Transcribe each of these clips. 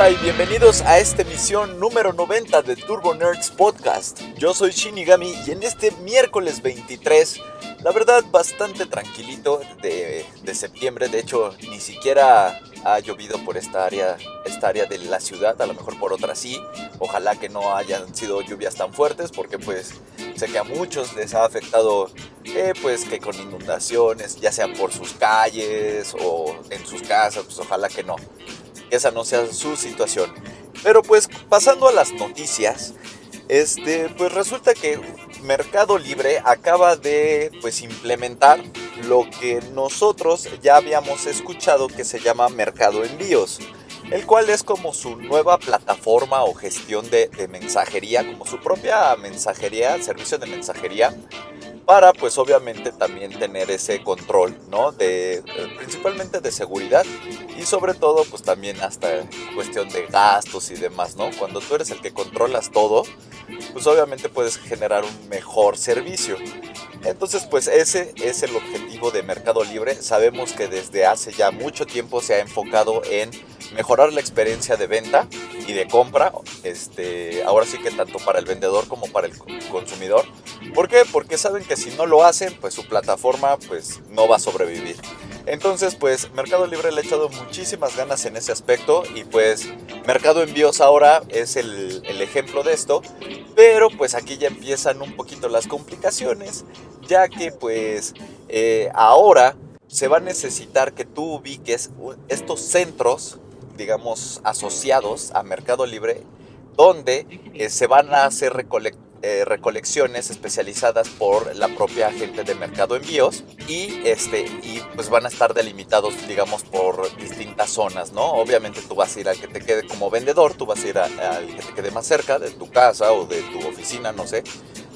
Hola y bienvenidos a esta emisión número 90 de Turbo Nerds Podcast. Yo soy Shinigami y en este miércoles 23, la verdad bastante tranquilito de, de septiembre, de hecho ni siquiera ha llovido por esta área, esta área de la ciudad, a lo mejor por otra sí. Ojalá que no hayan sido lluvias tan fuertes porque pues sé que a muchos les ha afectado eh, pues que con inundaciones, ya sea por sus calles o en sus casas, pues ojalá que no esa no sea su situación. Pero pues pasando a las noticias, este, pues resulta que Mercado Libre acaba de pues implementar lo que nosotros ya habíamos escuchado que se llama Mercado Envíos, el cual es como su nueva plataforma o gestión de, de mensajería, como su propia mensajería, servicio de mensajería para pues obviamente también tener ese control, ¿no? De, eh, principalmente de seguridad y sobre todo pues también hasta cuestión de gastos y demás, ¿no? Cuando tú eres el que controlas todo, pues obviamente puedes generar un mejor servicio. Entonces, pues ese es el objetivo de Mercado Libre. Sabemos que desde hace ya mucho tiempo se ha enfocado en mejorar la experiencia de venta y de compra. Este, ahora sí que tanto para el vendedor como para el consumidor. ¿Por qué? Porque saben que si no lo hacen, pues su plataforma pues no va a sobrevivir. Entonces, pues Mercado Libre le ha echado muchísimas ganas en ese aspecto y pues Mercado Envíos ahora es el, ejemplo de esto. Pero pues aquí ya empiezan un poquito las complicaciones, ya que pues eh, ahora se va a necesitar que tú ubiques estos centros, digamos, asociados a Mercado Libre, donde eh, se van a hacer recolectar eh, recolecciones especializadas por la propia gente de Mercado Envíos y, este, y pues van a estar delimitados, digamos, por distintas zonas, ¿no? Obviamente tú vas a ir al que te quede como vendedor, tú vas a ir al que te quede más cerca de tu casa o de tu oficina, no sé,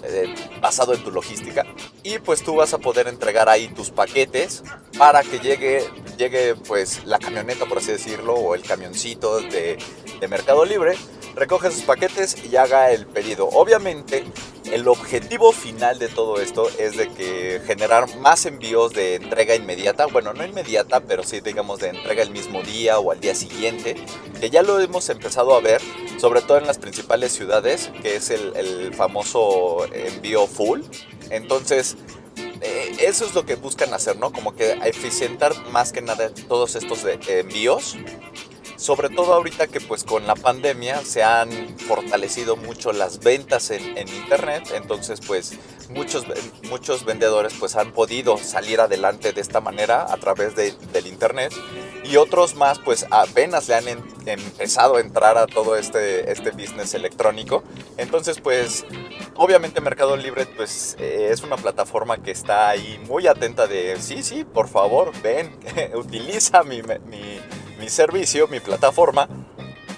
eh, basado en tu logística. Y pues tú vas a poder entregar ahí tus paquetes para que llegue, llegue pues la camioneta, por así decirlo, o el camioncito de, de Mercado Libre recoge sus paquetes y haga el pedido. Obviamente, el objetivo final de todo esto es de que generar más envíos de entrega inmediata, bueno, no inmediata, pero sí digamos de entrega el mismo día o al día siguiente, que ya lo hemos empezado a ver, sobre todo en las principales ciudades, que es el, famoso envío full. Entonces, eh, eso es lo que buscan hacer, ¿no? Como que eficientar más que nada todos estos envíos sobre todo ahorita que pues con la pandemia se han fortalecido mucho las ventas en, internet, entonces pues muchos, muchos vendedores pues han podido salir adelante de esta manera a través de, del internet y otros más pues apenas le han empezado a entrar a todo este, este business electrónico, entonces pues obviamente Mercado Libre pues eh, es una plataforma que está ahí muy atenta de sí, sí, por favor, ven, utiliza mi mi servicio, mi plataforma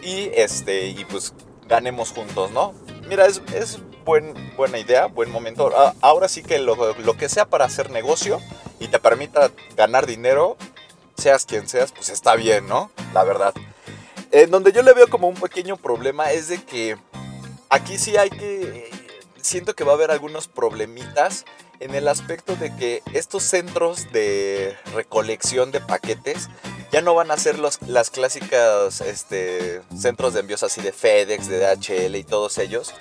y este y pues ganemos juntos, ¿no? Mira, es, es buen, buena idea, buen momento. Ahora sí que lo, lo, que sea para hacer negocio y te permita ganar dinero, seas quien seas, pues está bien, ¿no? La verdad. En donde yo le veo como un pequeño problema es de que aquí sí hay que... Siento que va a haber algunos problemitas en el aspecto de que estos centros de recolección de paquetes ya no van a ser los, las clásicas este, centros de envíos así de FedEx, de DHL y todos ellos.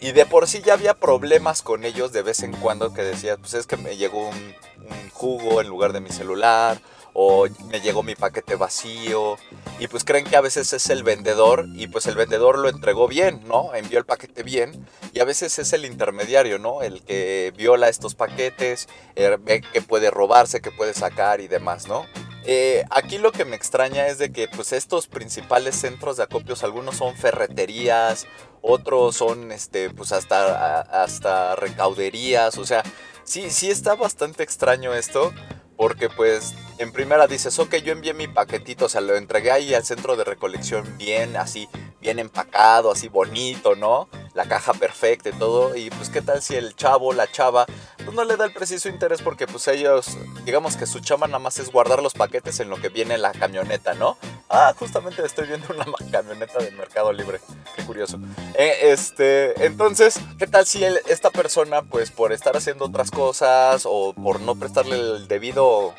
Y de por sí ya había problemas con ellos de vez en cuando que decía, pues es que me llegó un, un jugo en lugar de mi celular o me llegó mi paquete vacío y pues creen que a veces es el vendedor y pues el vendedor lo entregó bien, ¿no? Envió el paquete bien y a veces es el intermediario, ¿no? El que viola estos paquetes, ve que puede robarse, que puede sacar y demás, ¿no? Eh, aquí lo que me extraña es de que pues estos principales centros de acopios, algunos son ferreterías, otros son este, pues hasta, hasta recauderías, o sea, sí, sí está bastante extraño esto, porque pues en primera dices, ok, yo envié mi paquetito, o sea, lo entregué ahí al centro de recolección bien, así, bien empacado, así bonito, ¿no? La caja perfecta y todo, y pues qué tal si el chavo, la chava, pues no le da el preciso interés porque pues ellos, digamos que su chamba nada más es guardar los paquetes en lo que viene la camioneta, ¿no? Ah, justamente estoy viendo una camioneta del Mercado Libre, qué curioso. Eh, este, entonces, ¿qué tal si esta persona, pues por estar haciendo otras cosas o por no prestarle el debido,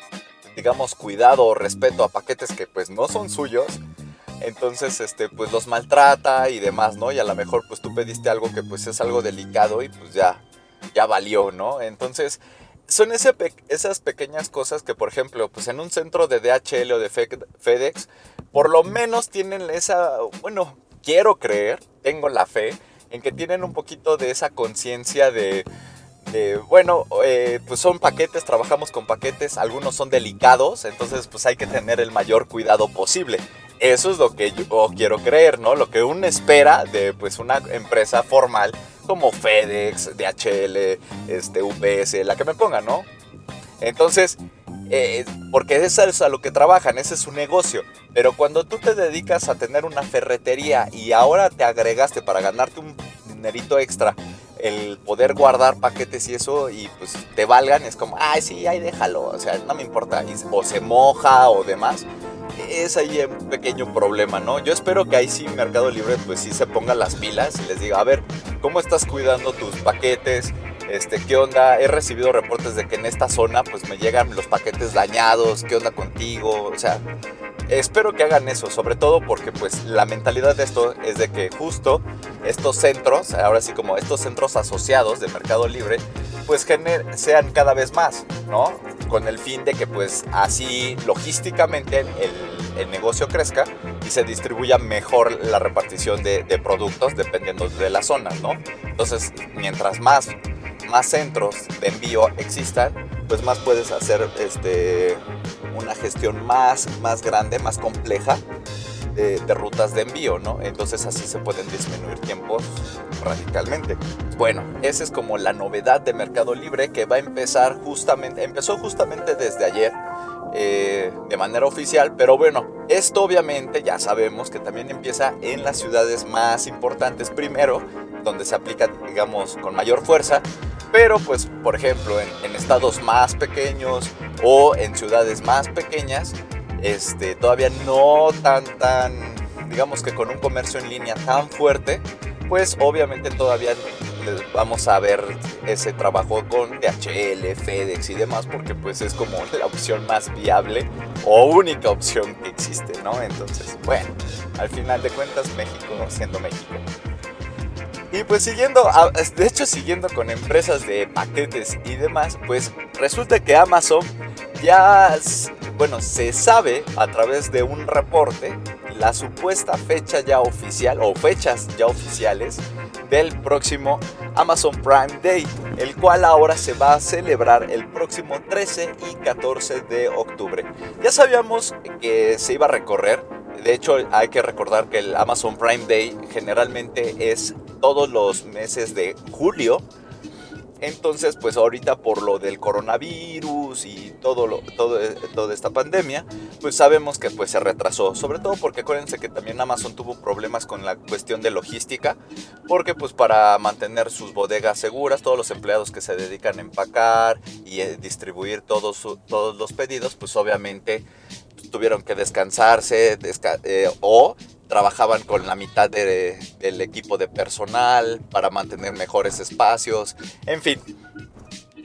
digamos, cuidado o respeto a paquetes que pues no son suyos, entonces este pues los maltrata y demás, ¿no? Y a lo mejor pues tú pediste algo que pues es algo delicado y pues ya ya valió, ¿no? Entonces, son esas pequeñas cosas que, por ejemplo, pues en un centro de DHL o de FedEx, por lo menos tienen esa, bueno, quiero creer, tengo la fe, en que tienen un poquito de esa conciencia de, bueno, eh, pues son paquetes, trabajamos con paquetes, algunos son delicados, entonces pues hay que tener el mayor cuidado posible. Eso es lo que yo quiero creer, ¿no? Lo que uno espera de pues una empresa formal como FedEx, DHL, este, UPS, la que me ponga, ¿no? Entonces, eh, porque eso es a lo que trabajan, ese es su negocio. Pero cuando tú te dedicas a tener una ferretería y ahora te agregaste para ganarte un dinerito extra, el poder guardar paquetes y eso, y pues te valgan, es como, ay, sí, ahí déjalo, o sea, no me importa, o se moja o demás es ahí un pequeño problema, ¿no? Yo espero que ahí sí Mercado Libre pues sí se ponga las pilas y les diga, a ver, ¿cómo estás cuidando tus paquetes? Este, ¿qué onda? He recibido reportes de que en esta zona pues me llegan los paquetes dañados, ¿qué onda contigo? O sea, espero que hagan eso, sobre todo porque pues la mentalidad de esto es de que justo estos centros, ahora sí como estos centros asociados de Mercado Libre, pues sean cada vez más, ¿no? Con el fin de que pues así logísticamente el, negocio crezca y se distribuya mejor la repartición de, productos dependiendo de las zonas, ¿no? Entonces, mientras más, más centros de envío existan, pues más puedes hacer este, una gestión más, más grande, más compleja de, rutas de envío, ¿no? Entonces así se pueden disminuir tiempos radicalmente. Bueno, esa es como la novedad de Mercado Libre que va a empezar justamente, empezó justamente desde ayer. Eh, de manera oficial, pero bueno, esto obviamente ya sabemos que también empieza en las ciudades más importantes primero, donde se aplica, digamos, con mayor fuerza, pero pues, por ejemplo, en estados más pequeños o en ciudades más pequeñas, este, todavía no tan, tan, digamos que con un comercio en línea tan fuerte, pues obviamente todavía vamos a ver ese trabajo con DHL, FedEx y demás, porque pues es como la opción más viable o única opción que existe, ¿no? Entonces, bueno, al final de cuentas México siendo México. Y pues siguiendo, de hecho siguiendo con empresas de paquetes y demás, pues resulta que Amazon ya bueno, se sabe a través de un reporte la supuesta fecha ya oficial o fechas ya oficiales del próximo Amazon Prime Day, el cual ahora se va a celebrar el próximo 13 y 14 de octubre. Ya sabíamos que se iba a recorrer, de hecho hay que recordar que el Amazon Prime Day generalmente es todos los meses de julio, entonces, pues ahorita por lo del coronavirus y todo lo, todo, toda esta pandemia, pues sabemos que pues se retrasó. Sobre todo porque acuérdense que también Amazon tuvo problemas con la cuestión de logística, porque pues para mantener sus bodegas seguras, todos los empleados que se dedican a empacar y eh, distribuir todos, todos los pedidos, pues obviamente tuvieron que descansarse eh, o trabajaban con la mitad del equipo de personal para mantener mejores espacios, en fin.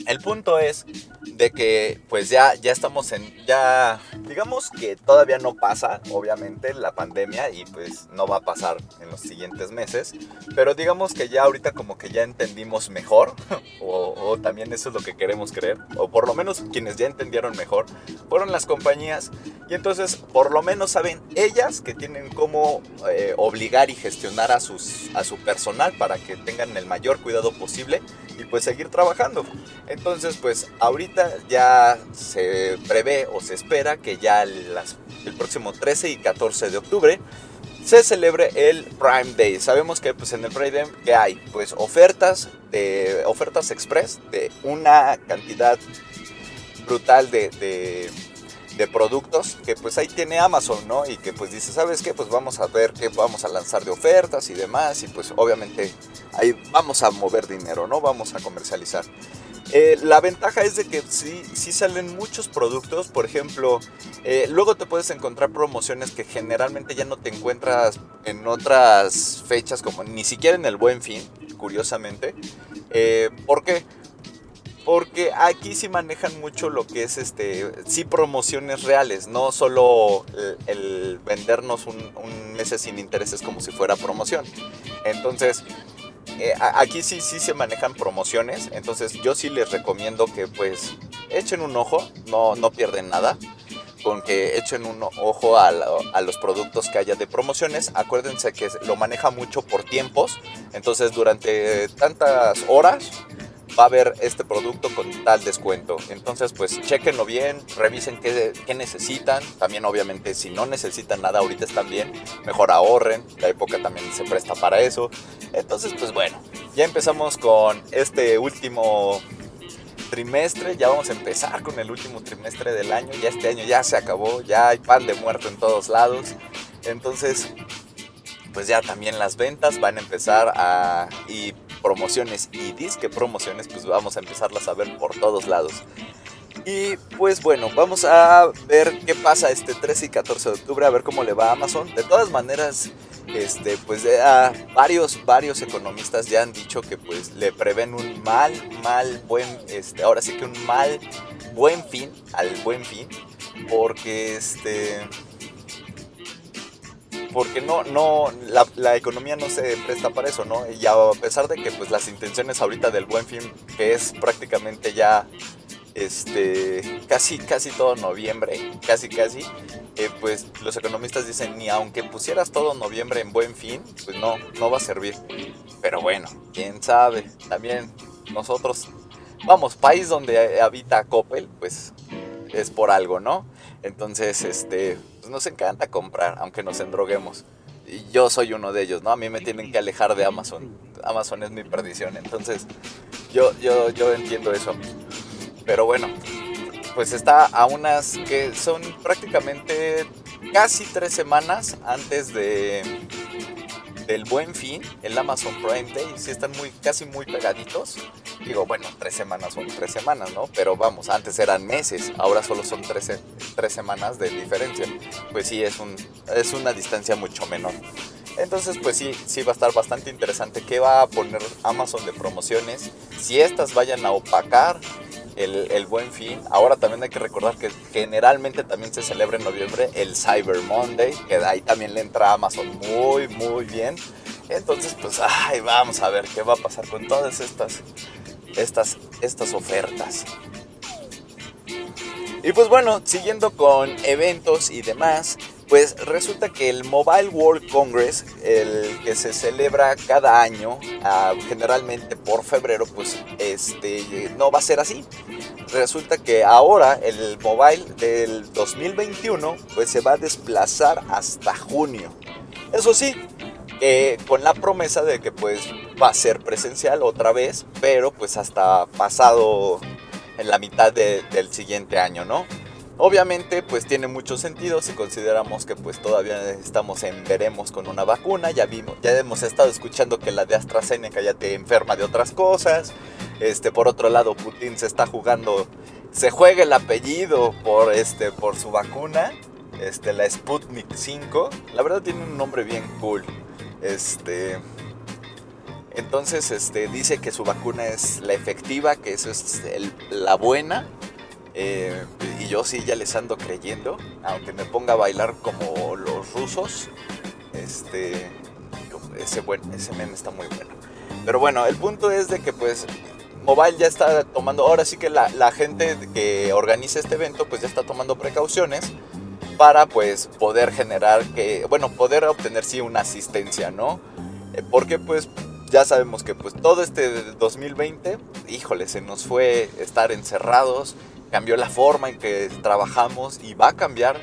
El punto es de que pues ya, ya estamos en, ya digamos que todavía no pasa, obviamente, la pandemia y pues no va a pasar en los siguientes meses, pero digamos que ya ahorita como que ya entendimos mejor, o, o también eso es lo que queremos creer, o por lo menos quienes ya entendieron mejor, fueron las compañías y entonces por lo menos saben ellas que tienen cómo eh, obligar y gestionar a, sus, a su personal para que tengan el mayor cuidado posible y pues seguir trabajando. Entonces pues ahorita ya se prevé o se espera que ya el próximo 13 y 14 de octubre se celebre el Prime Day. Sabemos que pues en el Prime Day que hay pues ofertas de ofertas express de una cantidad brutal de, de, de, productos que pues ahí tiene Amazon, ¿no? Y que pues dice, ¿sabes qué? Pues vamos a ver qué vamos a lanzar de ofertas y demás y pues obviamente ahí vamos a mover dinero, ¿no? Vamos a comercializar. Eh, la ventaja es de que sí, sí salen muchos productos, por ejemplo, eh, luego te puedes encontrar promociones que generalmente ya no te encuentras en otras fechas, como ni siquiera en el buen fin, curiosamente. Eh, ¿Por qué? Porque aquí sí manejan mucho lo que es este, sí promociones reales, no solo el, vendernos un, un mes sin intereses como si fuera promoción. Entonces, eh, aquí sí, sí se manejan promociones, entonces yo sí les recomiendo que pues echen un ojo, no, no pierden nada, con que echen un ojo a, a, los productos que haya de promociones. Acuérdense que lo maneja mucho por tiempos, entonces durante tantas horas va a haber este producto con tal descuento. Entonces, pues chequenlo bien, revisen qué, qué, necesitan. También, obviamente, si no necesitan nada ahorita están bien, mejor ahorren. La época también se presta para eso. Entonces, pues bueno, ya empezamos con este último trimestre. Ya vamos a empezar con el último trimestre del año. Ya este año ya se acabó, ya hay pan de muerto en todos lados. Entonces, pues ya también las ventas van a empezar a... promociones y disque promociones, pues vamos a empezarlas a ver por todos lados. Y pues bueno, vamos a ver qué pasa este 13 y 14 de octubre, a ver cómo le va a Amazon. De todas maneras, este, pues a varios, varios economistas ya han dicho que pues le prevén un mal, mal, buen, este, ahora sí que un mal, buen fin, al buen fin, porque este porque no, no, la, economía no se presta para eso, ¿no? Y a pesar de que pues las intenciones ahorita del buen fin, que es prácticamente ya este, casi, casi todo noviembre, casi, casi, eh, pues los economistas dicen, ni aunque pusieras todo noviembre en buen fin, pues no, no va a servir. Pero bueno, quién sabe, también nosotros, vamos, país donde habita Coppel, pues es por algo, ¿no? Entonces, este, pues nos encanta comprar, aunque nos endroguemos. Y yo soy uno de ellos, ¿no? A mí me tienen que alejar de Amazon. Amazon es mi perdición. Entonces, yo, yo, yo entiendo eso. Pero bueno, pues está a unas que son prácticamente casi tres semanas antes de del buen fin, el Amazon Prime Day, sí están muy, casi muy pegaditos. Digo, bueno, tres semanas son tres semanas, ¿no? Pero vamos, antes eran meses, ahora solo son tres, tres semanas de diferencia. Pues sí, es, un, es una distancia mucho menor. Entonces, pues sí, sí va a estar bastante interesante qué va a poner Amazon de promociones, si estas vayan a opacar el, el, buen fin. Ahora también hay que recordar que generalmente también se celebra en noviembre el Cyber Monday, que ahí también le entra Amazon muy, muy bien. Entonces, pues, ay, vamos a ver qué va a pasar con todas estas, estas, estas ofertas. Y pues bueno, siguiendo con eventos y demás, pues resulta que el Mobile World Congress, el que se celebra cada año, ah, generalmente por febrero, pues este, no va a ser así. Resulta que ahora el Mobile del 2021 pues se va a desplazar hasta junio. Eso sí, con la promesa de que pues va a ser presencial otra vez, pero pues hasta pasado en la mitad del siguiente año, ¿no? Obviamente pues tiene mucho sentido si consideramos que pues todavía estamos en veremos con una vacuna, ya vimos, ya hemos estado escuchando que la de AstraZeneca ya te enferma de otras cosas. Este, por otro lado, Putin se está jugando, se juega el apellido por este por su vacuna, este la Sputnik 5. La verdad tiene un nombre bien cool. Este entonces este, dice que su vacuna es la efectiva, que eso es la buena eh, y yo sí ya les ando creyendo, aunque me ponga a bailar como los rusos. Este, ese, bueno, ese meme está muy bueno. Pero bueno, el punto es de que pues Mobile ya está tomando, ahora sí que la, la gente que organiza este evento pues ya está tomando precauciones para pues poder generar que, bueno, poder obtener sí una asistencia, ¿no? Eh, porque pues ya sabemos que pues todo este 2020, híjole, se nos fue estar encerrados, cambió la forma en que trabajamos y va a cambiar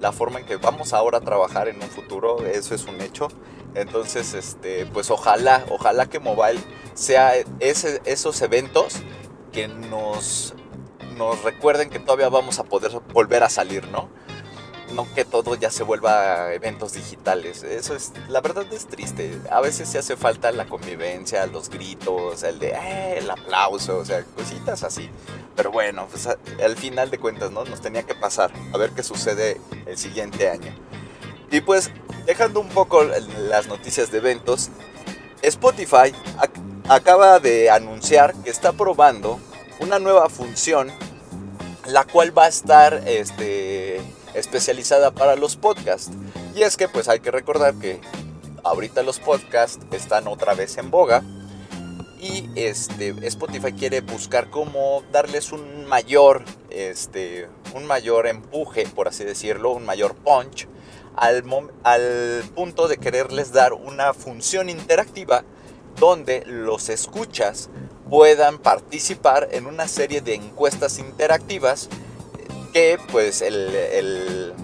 la forma en que vamos ahora a trabajar en un futuro, eso es un hecho. Entonces, este, pues ojalá, ojalá que Mobile sea esos eventos que nos, nos recuerden que todavía vamos a poder volver a salir, ¿no? No que todo ya se vuelva eventos digitales. Eso es, la verdad es triste. A veces se hace falta la convivencia, los gritos, el de, eh, el aplauso, o sea, cositas así. Pero bueno, pues al final de cuentas, ¿no? Nos tenía que pasar a ver qué sucede el siguiente año. Y pues, dejando un poco las noticias de eventos, Spotify acaba de anunciar que está probando una nueva función la cual va a estar este, especializada para los podcasts. Y es que pues hay que recordar que ahorita los podcasts están otra vez en boga y este, Spotify quiere buscar cómo darles un mayor, este, un mayor empuje, por así decirlo, un mayor punch al, al punto de quererles dar una función interactiva donde los escuchas puedan participar en una serie de encuestas interactivas que pues el, el,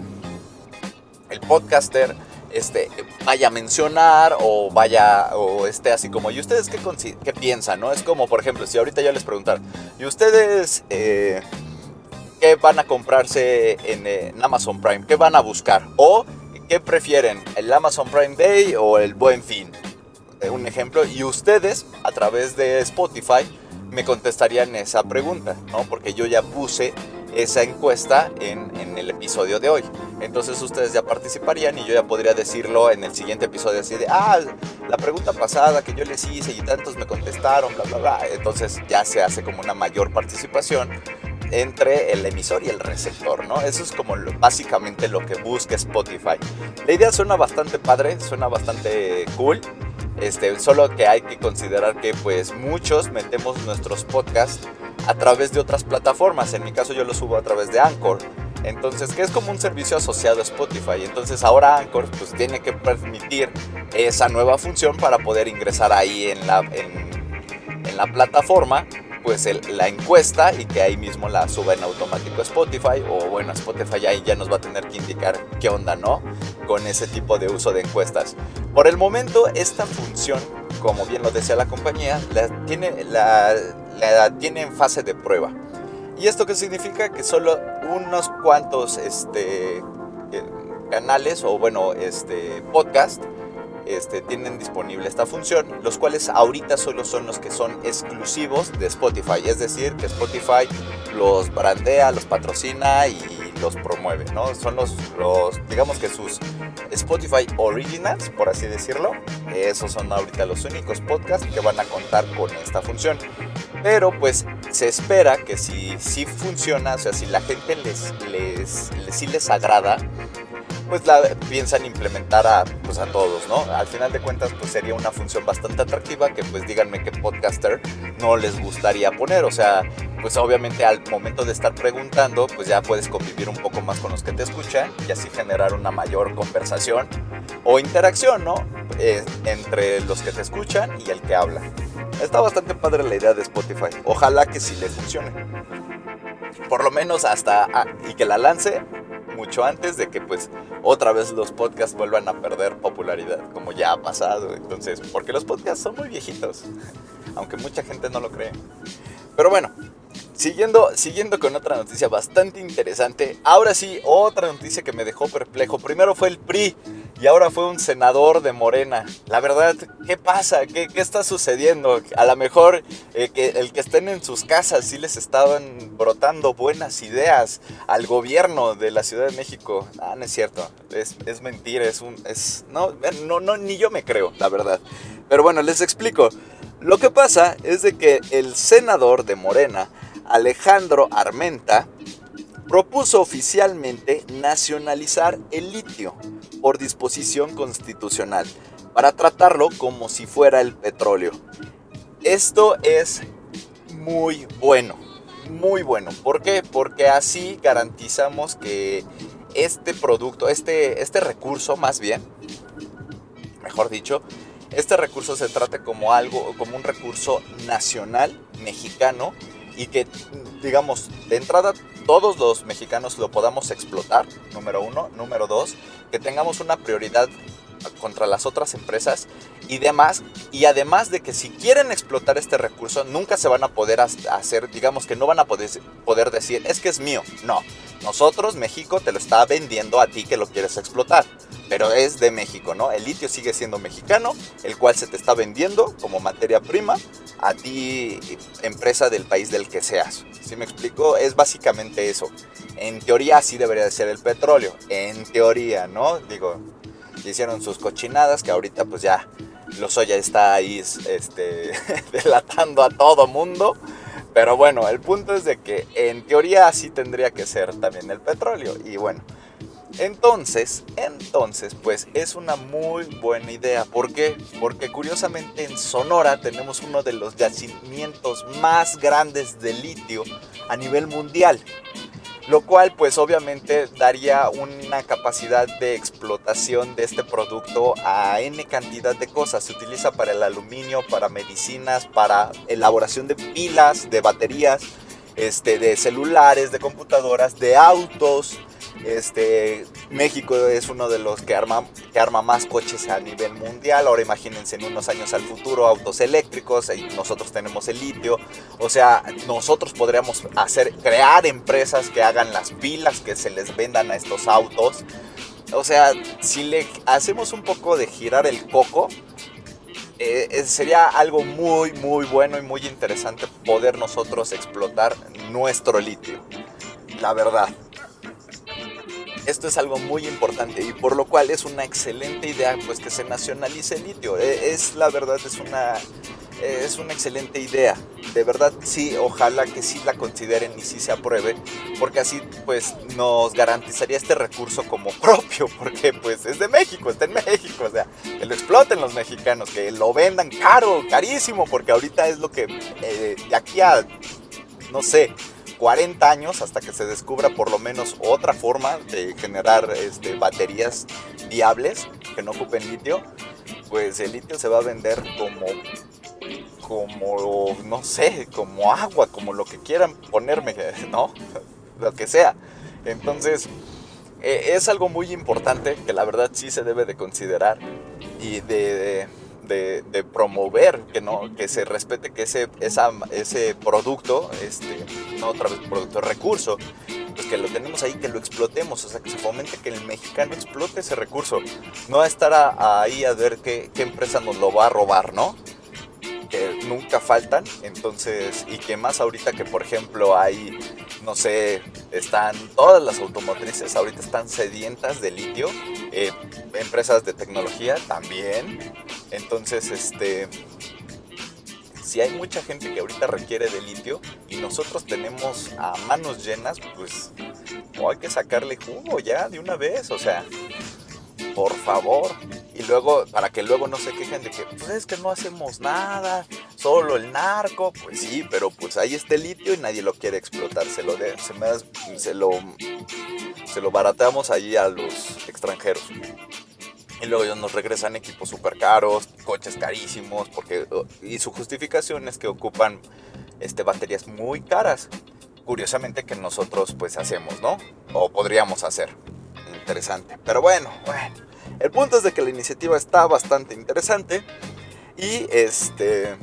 podcaster este, vaya a mencionar o vaya o esté así como, ¿y ustedes qué, qué piensan? ¿no? Es como, por ejemplo, si ahorita yo les preguntar, ¿y ustedes eh, qué van a comprarse en, en, Amazon Prime? ¿Qué van a buscar? ¿O qué prefieren, el Amazon Prime Day o el Buen Fin? Eh, un ejemplo, y ustedes a través de Spotify me contestarían esa pregunta, ¿no? Porque yo ya puse esa encuesta en, en, el episodio de hoy. Entonces ustedes ya participarían y yo ya podría decirlo en el siguiente episodio así de, ah, la pregunta pasada que yo les hice y tantos me contestaron, bla, bla, bla. Entonces ya se hace como una mayor participación entre el emisor y el receptor, ¿no? Eso es como básicamente lo que busca Spotify. La idea suena bastante padre, suena bastante cool. Este, solo que hay que considerar que pues muchos metemos nuestros podcasts a través de otras plataformas. En mi caso yo lo subo a través de Anchor. Entonces, que es como un servicio asociado a Spotify. Entonces ahora Anchor pues tiene que permitir esa nueva función para poder ingresar ahí en la, en, la plataforma pues la encuesta y que ahí mismo la suba en automático a Spotify o bueno Spotify ahí ya nos va a tener que indicar qué onda no con ese tipo de uso de encuestas. Por el momento esta función como bien lo decía la compañía la tiene la, tiene en fase de prueba. Y esto qué significa que solo unos cuantos este eh, canales o bueno este podcast este, tienen disponible esta función, los cuales ahorita solo son los que son exclusivos de Spotify, es decir, que Spotify los brandea, los patrocina y los promueve, ¿no? Son los, digamos que sus Spotify Originals, por así decirlo, esos son ahorita los únicos podcasts que van a contar con esta función. Pero pues se espera que si, si funciona, o sea, si la gente les, les, si les agrada, pues la piensan implementar a, pues a todos, ¿no? Al final de cuentas, pues sería una función bastante atractiva que pues díganme que podcaster no les gustaría poner, o sea, pues obviamente al momento de estar preguntando, pues ya puedes convivir un poco más con los que te escuchan y así generar una mayor conversación o interacción, ¿no? Eh, entre los que te escuchan y el que habla. Está bastante padre la idea de Spotify. Ojalá que sí le funcione. Por lo menos hasta... Ah, y que la lance mucho antes de que pues otra vez los podcasts vuelvan a perder popularidad, como ya ha pasado. Entonces, porque los podcasts son muy viejitos, aunque mucha gente no lo cree. Pero bueno, Siguiendo, siguiendo con otra noticia bastante interesante, ahora sí, otra noticia que me dejó perplejo. Primero fue el PRI y ahora fue un senador de Morena. La verdad, ¿qué pasa? ¿Qué, está sucediendo? A lo mejor eh, que el que estén en sus casas sí les estaban brotando buenas ideas al gobierno de la Ciudad de México. Ah, no es cierto, es, es mentira, es un... Es, no, no, no, ni yo me creo, la verdad. Pero bueno, les explico. Lo que pasa es de que el senador de Morena Alejandro Armenta, propuso oficialmente nacionalizar el litio por disposición constitucional para tratarlo como si fuera el petróleo. Esto es muy bueno, muy bueno. ¿Por qué? Porque así garantizamos que este producto, este, este recurso más bien, mejor dicho, este recurso se trate como algo, como un recurso nacional mexicano y que, digamos, de entrada todos los mexicanos lo podamos explotar, número uno. Número dos, que tengamos una prioridad contra las otras empresas y demás. Y además de que si quieren explotar este recurso, nunca se van a poder hacer, digamos que no van a poder, decir, es que es mío. No, nosotros, México, te lo está vendiendo a ti que lo quieres explotar. Pero es de México, ¿no? El litio sigue siendo mexicano, el cual se te está vendiendo como materia prima a ti, empresa del país del que seas. ¿Sí me explico? Es básicamente eso. En teoría así debería de ser el petróleo. En teoría, ¿no? Digo, hicieron sus cochinadas que ahorita pues ya Lozoya está ahí este, delatando a todo mundo. Pero bueno, el punto es de que en teoría así tendría que ser también el petróleo. Y bueno, entonces, entonces, pues es una muy buena idea. ¿Por qué? Porque curiosamente en Sonora tenemos uno de los yacimientos más grandes de litio a nivel mundial lo cual pues obviamente daría una capacidad de explotación de este producto a n cantidad de cosas. Se utiliza para el aluminio, para medicinas, para elaboración de pilas, de baterías, este, de celulares, de computadoras, de autos, este, México es uno de los que arma, que arma más coches a nivel mundial. Ahora imagínense en unos años al futuro autos eléctricos y nosotros tenemos el litio. O sea, nosotros podríamos hacer, crear empresas que hagan las pilas que se les vendan a estos autos. O sea, si le hacemos un poco de girar el coco, eh, sería algo muy, muy bueno y muy interesante poder nosotros explotar nuestro litio. La verdad. Esto es algo muy importante y por lo cual es una excelente idea pues que se nacionalice el litio. E, es la verdad es una es una excelente idea. De verdad sí, ojalá que sí la consideren y sí se apruebe, porque así pues nos garantizaría este recurso como propio, porque pues es de México, está en México, o sea, que lo exploten los mexicanos, que lo vendan caro, carísimo, porque ahorita es lo que eh, de aquí a no sé, 40 años hasta que se descubra por lo menos otra forma de generar este, baterías viables que no ocupen litio, pues el litio se va a vender como, como, no sé, como agua, como lo que quieran ponerme, ¿no? Lo que sea. Entonces, e, es algo muy importante que la verdad sí se debe de considerar y de, promover que no que se respete que ese esa, ese producto este no otra vez producto recurso pues que lo tenemos ahí que lo explotemos o sea que se fomente que el mexicano explote ese recurso. No estar ahí a ver qué, qué empresa nos lo va a robar no que nunca faltan, entonces, y que más ahorita que por ejemplo hay, no sé, están todas las automotrices, ahorita están sedientas de litio, eh, empresas de tecnología también, entonces, este, si hay mucha gente que ahorita requiere de litio y nosotros tenemos a manos llenas, pues no hay que sacarle jugo ya de una vez, o sea, por favor. Y luego, para que luego no se quejen de que, pues es que no hacemos nada, solo el narco, pues sí, pero pues ahí está el litio y nadie lo quiere explotar, se lo, de, se, me, se lo, se lo barateamos allí a los extranjeros. Y luego ellos nos regresan equipos súper caros, coches carísimos, porque, y su justificación es que ocupan este, baterías muy caras. Curiosamente que nosotros pues hacemos, ¿no? O podríamos hacer. Interesante. Pero bueno. El punto es de que la iniciativa está bastante interesante y este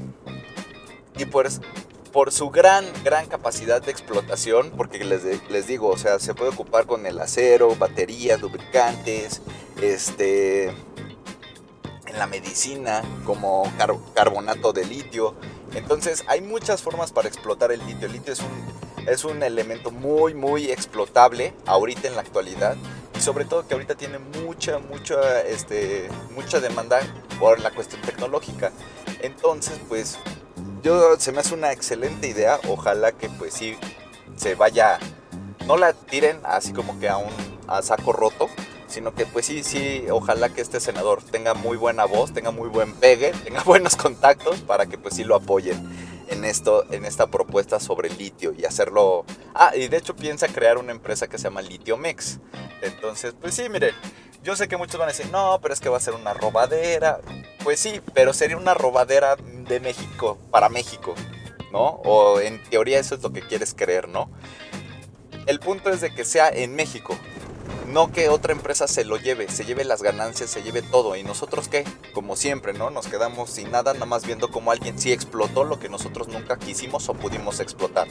y pues por su gran gran capacidad de explotación, porque les, les digo, o sea, se puede ocupar con el acero, baterías, lubricantes, este en la medicina como carbonato de litio. Entonces, hay muchas formas para explotar el litio. El litio es un es un elemento muy muy explotable ahorita en la actualidad sobre todo que ahorita tiene mucha, mucha, este, mucha demanda por la cuestión tecnológica. Entonces, pues, yo se me hace una excelente idea. Ojalá que, pues, sí se vaya, no la tiren así como que a un a saco roto, sino que pues sí, sí, ojalá que este senador tenga muy buena voz, tenga muy buen pegue, tenga buenos contactos para que pues sí lo apoyen en esto, en esta propuesta sobre litio y hacerlo. Ah, y de hecho piensa crear una empresa que se llama Litiomex. Entonces, pues sí, miren, yo sé que muchos van a decir, no, pero es que va a ser una robadera. Pues sí, pero sería una robadera de México, para México, ¿no? O en teoría eso es lo que quieres creer, ¿no? El punto es de que sea en México, no que otra empresa se lo lleve, se lleve las ganancias, se lleve todo. ¿Y nosotros qué? Como siempre, ¿no? Nos quedamos sin nada, nada más viendo cómo alguien sí explotó lo que nosotros nunca quisimos o pudimos explotar.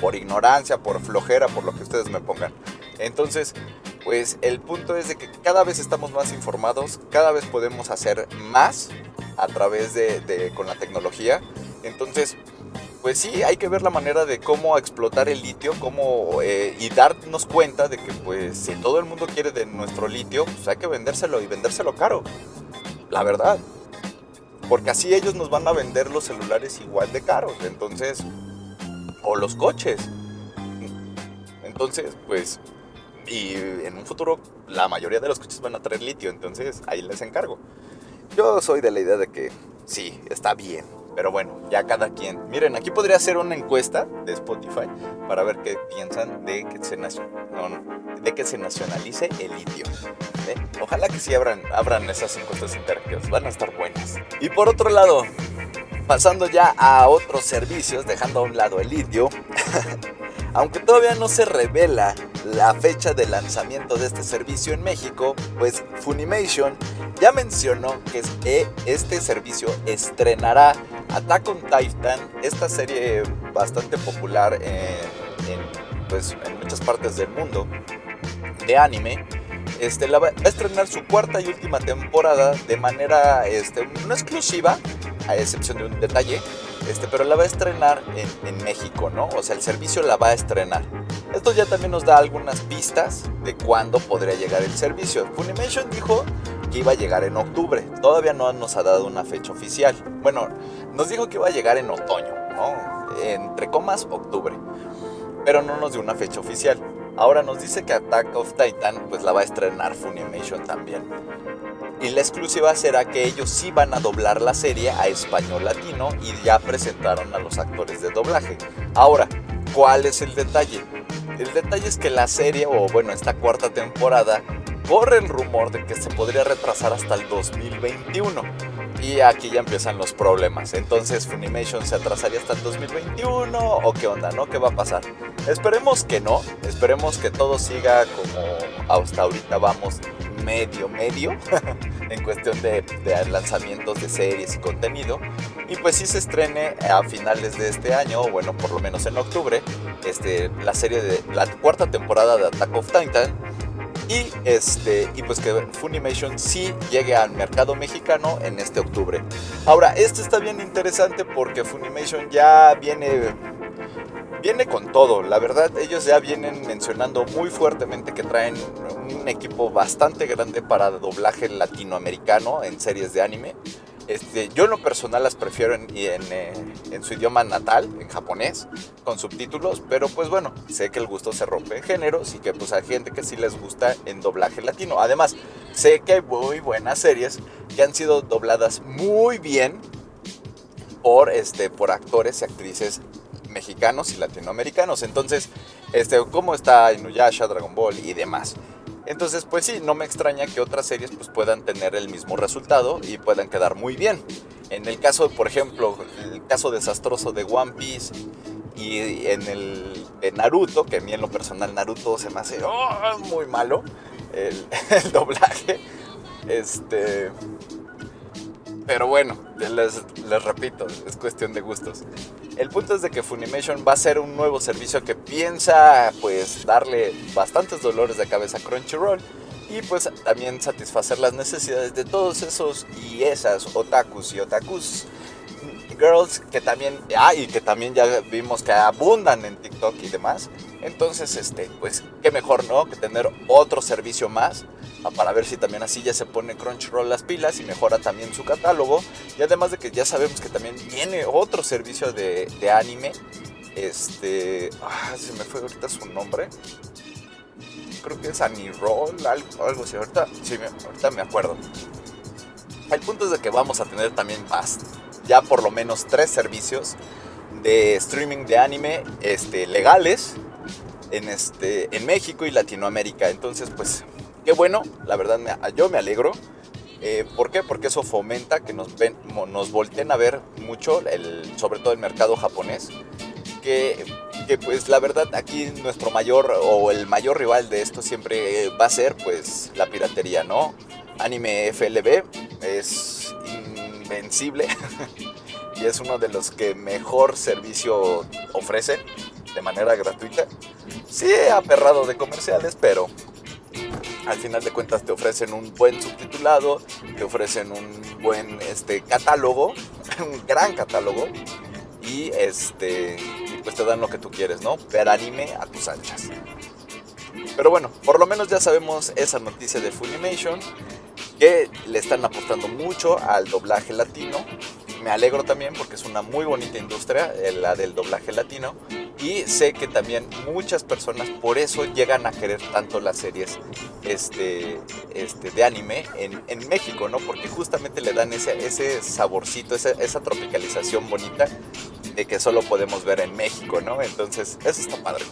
Por ignorancia, por flojera, por lo que ustedes me pongan. Entonces, pues el punto es de que cada vez estamos más informados, cada vez podemos hacer más a través de, con la tecnología. Entonces, pues sí, hay que ver la manera de cómo explotar el litio, cómo eh, y darnos cuenta de que pues si todo el mundo quiere de nuestro litio, pues hay que vendérselo y vendérselo caro. La verdad. Porque así ellos nos van a vender los celulares igual de caros. Entonces, o los coches. Entonces, pues, y en un futuro la mayoría de los coches van a traer litio. Entonces, ahí les encargo. Yo soy de la idea de que sí, está bien. Pero bueno, ya cada quien. Miren, aquí podría hacer una encuesta de Spotify para ver qué piensan de que se, de que se nacionalice el litio. ¿eh? Ojalá que sí abran, abran esas encuestas interactivas, van a estar buenas. Y por otro lado, pasando ya a otros servicios, dejando a un lado el litio, aunque todavía no se revela la fecha de lanzamiento de este servicio en México, pues Funimation ya mencionó que este servicio estrenará Attack on Titan, esta serie bastante popular en, pues, en muchas partes del mundo de anime. Este, la va a estrenar su cuarta y última temporada de manera este, no exclusiva, a excepción de un detalle, este, pero la va a estrenar en, en, México, ¿no? O sea, el servicio la va a estrenar. Esto ya también nos da algunas pistas de cuándo podría llegar el servicio. Funimation dijo que iba a llegar en octubre. Todavía no nos ha dado una fecha oficial. Bueno, nos dijo que iba a llegar en otoño, ¿no? Entre comas, octubre. Pero no nos dio una fecha oficial. Ahora nos dice que Attack of Titan pues la va a estrenar Funimation también. Y la exclusiva será que ellos sí van a doblar la serie a español latino y ya presentaron a los actores de doblaje. Ahora, ¿cuál es el detalle? El detalle es que la serie, o bueno, esta cuarta temporada, corre el rumor de que se podría retrasar hasta el 2021. Y aquí ya empiezan los problemas. Entonces, Funimation se atrasaría hasta el 2021 o qué onda, ¿no? ¿Qué va a pasar? Esperemos que no. Esperemos que todo siga como hasta ahorita vamos medio, medio en cuestión de, lanzamientos de series y contenido. Y pues si se estrene a finales de este año, o bueno, por lo menos en octubre, este, la serie de la cuarta temporada de Attack of Titan y, este, y pues que Funimation sí llegue al mercado mexicano en este octubre. Ahora, esto está bien interesante porque Funimation ya viene, viene con todo. La verdad, ellos ya vienen mencionando muy fuertemente que traen un equipo bastante grande para doblaje latinoamericano en series de anime. Este, yo en lo personal las prefiero en, eh, en, su idioma natal, en japonés, con subtítulos, pero pues bueno, sé que el gusto se rompe en géneros y que pues hay gente que sí les gusta en doblaje latino. Además, sé que hay muy buenas series que han sido dobladas muy bien por, este, actores y actrices mexicanos y latinoamericanos. Entonces, este, ¿cómo está Inuyasha, Dragon Ball y demás? Entonces, pues sí, no me extraña que otras series pues, puedan tener el mismo resultado y puedan quedar muy bien. En el caso, por ejemplo, el caso desastroso de One Piece y en el de Naruto, que a mí en lo personal Naruto se me hace oh, muy malo el, el doblaje. Este, pero bueno, les, les, repito, es cuestión de gustos. El punto es de que Funimation va a ser un nuevo servicio que piensa pues darle bastantes dolores de cabeza a Crunchyroll y pues también satisfacer las necesidades de todos esos y esas otakus y otakus girls que también ah, y que también ya vimos que abundan en TikTok y demás. Entonces, este, pues qué mejor, ¿no? Que tener otro servicio más para ver si también así ya se pone Crunchyroll las pilas y mejora también su catálogo. Y además de que ya sabemos que también viene otro servicio de, anime. Este. Ah, se me fue ahorita su nombre. Creo que es Aniroll, algo, algo así. Ahorita, sí, ahorita me acuerdo. El punto es de que vamos a tener también más, ya por lo menos tres servicios de streaming de anime este, legales en, este, en México y Latinoamérica. Entonces, pues Qué bueno, la verdad yo me alegro. Eh, ¿Por qué? Porque eso fomenta que nos, ven, volteen a ver mucho, el, sobre todo el mercado japonés. Que, que, pues la verdad aquí nuestro mayor o el mayor rival de esto siempre va a ser pues la piratería, ¿no? Anime FLB es invencible y es uno de los que mejor servicio ofrece de manera gratuita. sí aperrado de comerciales, pero al final de cuentas te ofrecen un buen subtitulado, te ofrecen un buen este, catálogo, un gran catálogo, y este, pues te dan lo que tú quieres, ¿no? Ver anime a tus anchas. Pero bueno, por lo menos ya sabemos esa noticia de Funimation, que le están apostando mucho al doblaje latino. Me alegro también porque es una muy bonita industria, eh, la del doblaje latino. Y sé que también muchas personas por eso llegan a querer tanto las series este, este, de anime en, en México, ¿no? Porque justamente le dan ese, ese saborcito, esa, esa tropicalización bonita de que solo podemos ver en México, ¿no? Entonces, eso está padre.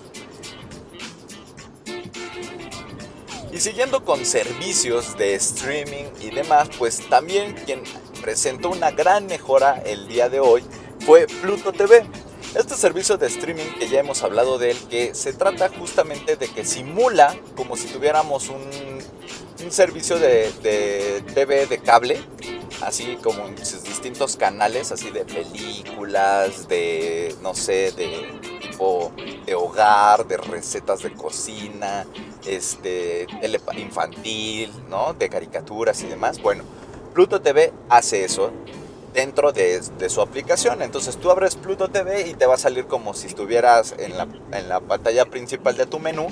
Y siguiendo con servicios de streaming y demás, pues también quien presentó una gran mejora el día de hoy fue Pluto TV. Este servicio de streaming que ya hemos hablado de él, que se trata justamente de que simula como si tuviéramos un, un servicio de, de, TV de cable, así como en sus distintos canales, así de películas, de, no sé, de tipo de hogar, de recetas de cocina, este, infantil, ¿no? De caricaturas y demás. Bueno, Pluto TV hace eso dentro de, de, su aplicación. Entonces tú abres Pluto TV y te va a salir como si estuvieras en la, en la pantalla principal de tu menú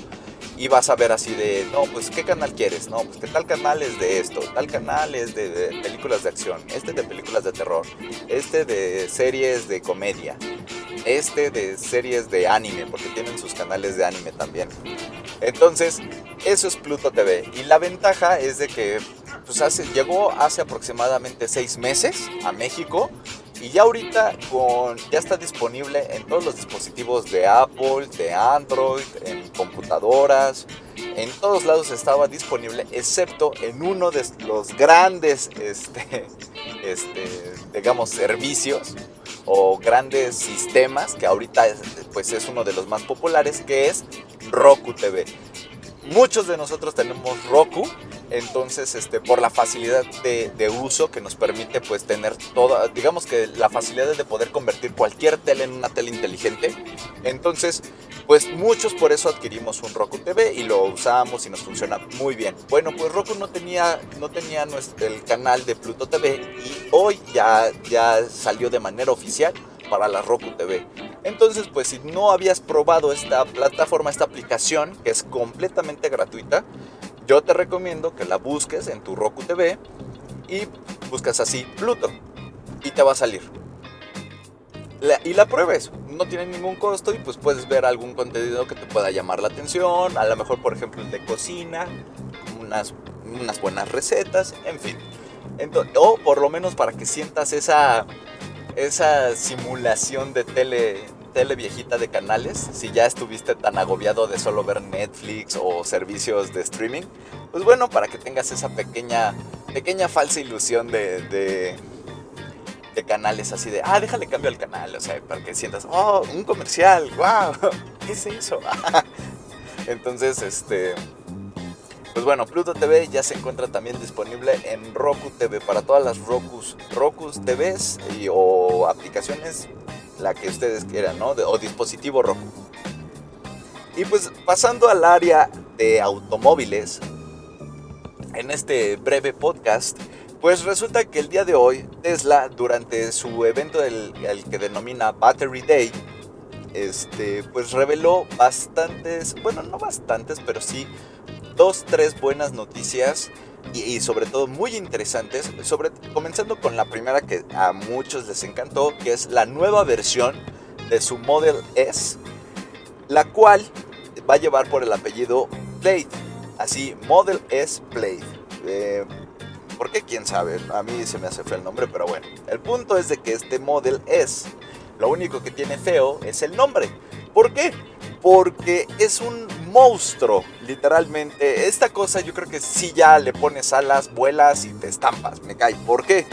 y vas a ver así de, no, pues qué canal quieres, no, pues que tal canal es de esto, tal canal es de, de, películas de acción, este de películas de terror, este de series de comedia, este de series de anime, porque tienen sus canales de anime también. Entonces, eso es Pluto TV. Y la ventaja es de que pues llegó hace aproximadamente seis meses a México y ya ahorita ya está disponible en todos los dispositivos de Apple, de Android, en computadoras. En todos lados estaba disponible, excepto en uno de los grandes, este, este, digamos, servicios o grandes sistemas, que ahorita pues es uno de los más populares, que es Roku TV. Muchos de nosotros tenemos Roku, entonces este, por la facilidad de, uso que nos permite pues tener toda, digamos que la facilidad de poder convertir cualquier tele en una tele inteligente, entonces pues muchos por eso adquirimos un Roku TV y lo usamos y nos funciona muy bien. Bueno, pues Roku no tenía, no tenía nuestro, el canal de Pluto TV y hoy ya, ya salió de manera oficial para la Roku TV. Entonces, pues si no habías probado esta plataforma, esta aplicación, que es completamente gratuita, yo te recomiendo que la busques en tu Roku TV y buscas así Pluto y te va a salir. Y la pruebes, no tiene ningún costo y pues puedes ver algún contenido que te pueda llamar la atención, a lo mejor por ejemplo el de cocina, unas, unas buenas recetas, en fin. Entonces, o por lo menos para que sientas esa esa simulación de tele, tele viejita de canales, si ya estuviste tan agobiado de solo ver Netflix o servicios de streaming, pues bueno, para que tengas esa pequeña, pequeña falsa ilusión de, de, de canales así de, ah, déjale cambio al canal, o sea, para que sientas, oh, un comercial, wow, ¿qué es eso? Entonces, este, pues bueno, Pluto TV ya se encuentra también disponible en Roku TV para todas las Rokus, Rokus TVs y, o aplicaciones, la que ustedes quieran, ¿no? O dispositivo Roku. Y pues pasando al área de automóviles, en este breve podcast, pues resulta que el día de hoy Tesla, durante su evento el, el que denomina Battery Day, este, pues reveló bastantes, bueno, no bastantes, pero sí dos, tres buenas noticias y, sobre todo muy interesantes, sobre, comenzando con la primera que a muchos les encantó, que es la nueva versión de su Model S, la cual va a llevar por el apellido Blade, así Model S Blade. Eh, ¿Por qué? ¿Quién sabe? A mí se me hace feo el nombre, pero bueno. El punto es de que este Model S, lo único que tiene feo es el nombre. ¿Por qué? Porque es un monstruo, literalmente. Esta cosa yo creo que si ya le pones alas, vuelas y te estampas, me cae. ¿Por qué?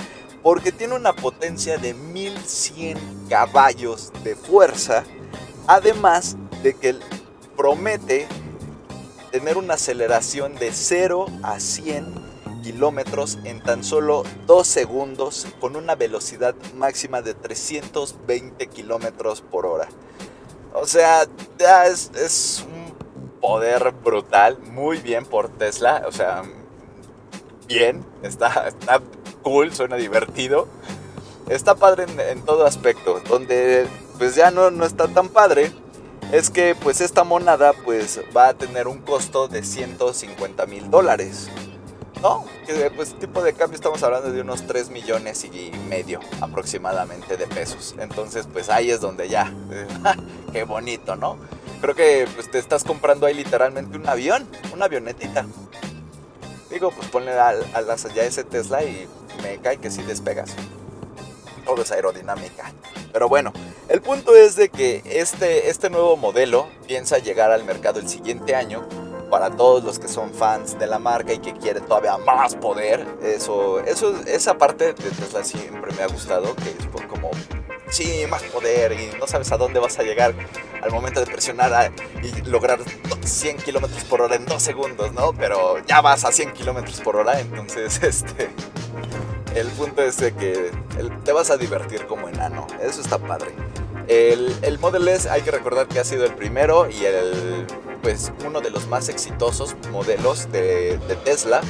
Porque tiene una potencia de 1100 caballos de fuerza, además de que promete tener una aceleración de 0 a 100 kilómetros en tan solo 2 segundos con una velocidad máxima de 320 kilómetros por hora. O sea, es, es, un poder brutal, muy bien por Tesla, o sea, bien, está, está cool, suena divertido. Está padre en, todo aspecto, donde pues ya no, no está tan padre es que pues esta monada pues va a tener un costo de 150 mil dólares. ¿No? Pues tipo de cambio estamos hablando de unos 3 millones y medio aproximadamente de pesos. Entonces pues ahí es donde ya, qué bonito, ¿no? Creo que pues te estás comprando ahí literalmente un avión, una avionetita. Digo, pues ponle a, ya ese Tesla y me cae que sí despegas. Todo es aerodinámica. Pero bueno, el punto es de que este, este nuevo modelo piensa llegar al mercado el siguiente año para todos los que son fans de la marca y que quieren todavía más poder. Eso, eso, esa parte de Tesla siempre me ha gustado, que es como, sí, más poder y no sabes a dónde vas a llegar al momento de presionar y lograr 100 kilómetros por hora en dos segundos, ¿no? Pero ya vas a 100 kilómetros por hora, entonces, este, el punto es de que te vas a divertir como enano. Eso está padre. El, el, Model S hay que recordar que ha sido el primero y el, pues, uno de los más exitosos modelos de, de Tesla.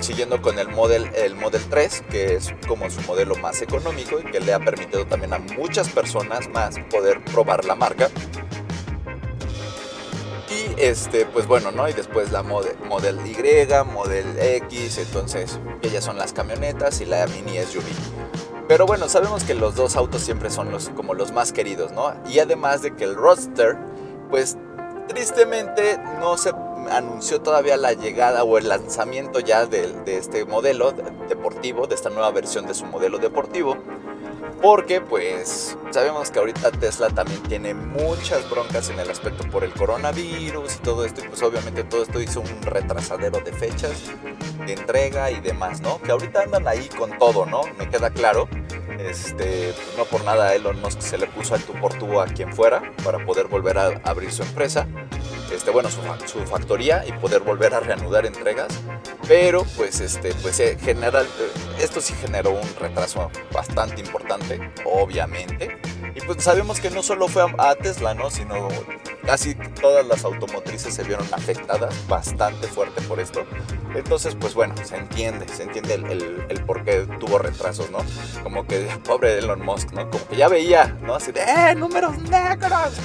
Siguiendo con el Model, el Model 3, que es como su modelo más económico y que le ha permitido también a muchas personas más poder probar la marca este, pues bueno, ¿no? Y después la Model, Model Y, Model X, entonces ellas son las camionetas y la mini SUV. Pero bueno, sabemos que los dos autos siempre son los, como los más queridos, ¿no? Y además de que el Roadster, pues tristemente no se anunció todavía la llegada o el lanzamiento ya de, este modelo deportivo, de esta nueva versión de su modelo deportivo. Porque pues sabemos que ahorita Tesla también tiene muchas broncas en el aspecto por el coronavirus y todo esto. Y pues obviamente todo esto hizo un retrasadero de fechas, de entrega y demás, ¿no? Que ahorita andan ahí con todo, ¿no? Me queda claro. Este, no por nada Elon Musk se le puso al tu por a quien fuera para poder volver a abrir su empresa este, bueno, su, su, factoría y poder volver a reanudar entregas. Pero pues, este, pues eh, general, eh, esto sí generó un retraso bastante importante, obviamente. Y pues sabemos que no solo fue a Tesla, ¿no? Sino casi todas las automotrices se vieron afectadas bastante fuerte por esto. Entonces, pues bueno, se entiende, se entiende el, el, por qué tuvo retrasos, ¿no? Como que pobre Elon Musk, ¿no? Como que ya veía, ¿no? Así de, ¡eh, números negros!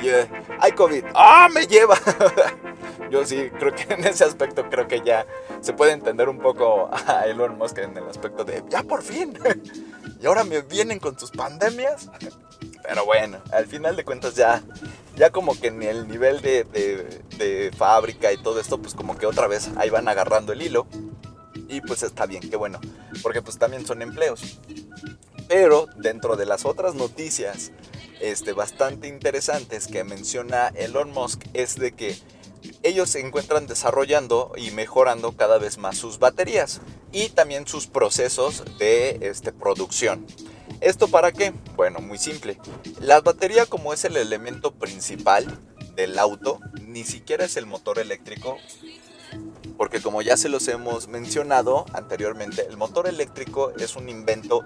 Y eh, hay COVID, ¡ah, me lleva! Yo sí, creo que en ese aspecto creo que ya se puede entender un poco a Elon Musk en el aspecto de, ya por fin, y ahora me vienen con tus pandemias. Pero bueno, al final de cuentas ya, ya como que en el nivel de, de, fábrica y todo esto, pues como que otra vez ahí van agarrando el hilo. Y pues está bien, qué bueno, porque pues también son empleos. Pero dentro de las otras noticias este, bastante interesantes que menciona Elon Musk es de que ellos se encuentran desarrollando y mejorando cada vez más sus baterías y también sus procesos de este, producción. ¿Esto para qué? Bueno, muy simple. La batería como es el elemento principal del auto, ni siquiera es el motor eléctrico, porque como ya se los hemos mencionado anteriormente, el motor eléctrico es un invento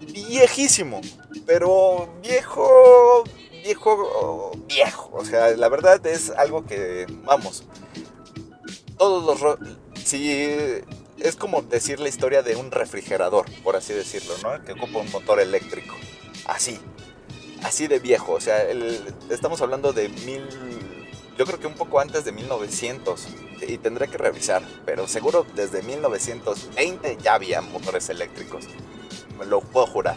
viejísimo, pero viejo, viejo, viejo. O sea, la verdad es algo que, vamos, todos los... Si es como decir la historia de un refrigerador, por así decirlo, ¿no? Que ocupa un motor eléctrico. Así. Así de viejo. O sea, estamos hablando de mil... Yo creo que un poco antes de 1900. Y tendré que revisar. Pero seguro desde 1920 ya había motores eléctricos. Me lo puedo jurar.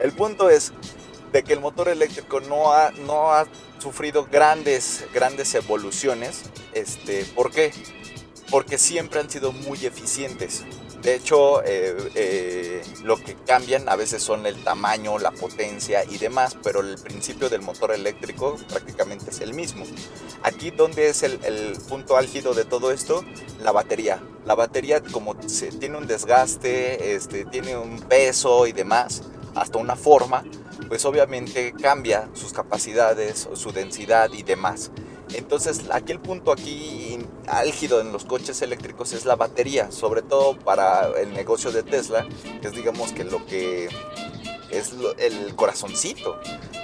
El punto es de que el motor eléctrico no ha, no ha sufrido grandes, grandes evoluciones. Este, ¿Por qué? porque siempre han sido muy eficientes. De hecho, eh, eh, lo que cambian a veces son el tamaño, la potencia y demás, pero el principio del motor eléctrico prácticamente es el mismo. Aquí donde es el, punto álgido de todo esto, la batería. La batería como tiene un desgaste, este, tiene un peso y demás, hasta una forma, pues obviamente cambia sus capacidades, su densidad y demás. Entonces, aquí el punto aquí álgido en los coches eléctricos es la batería, sobre todo para el negocio de Tesla, que es digamos que lo que es el corazoncito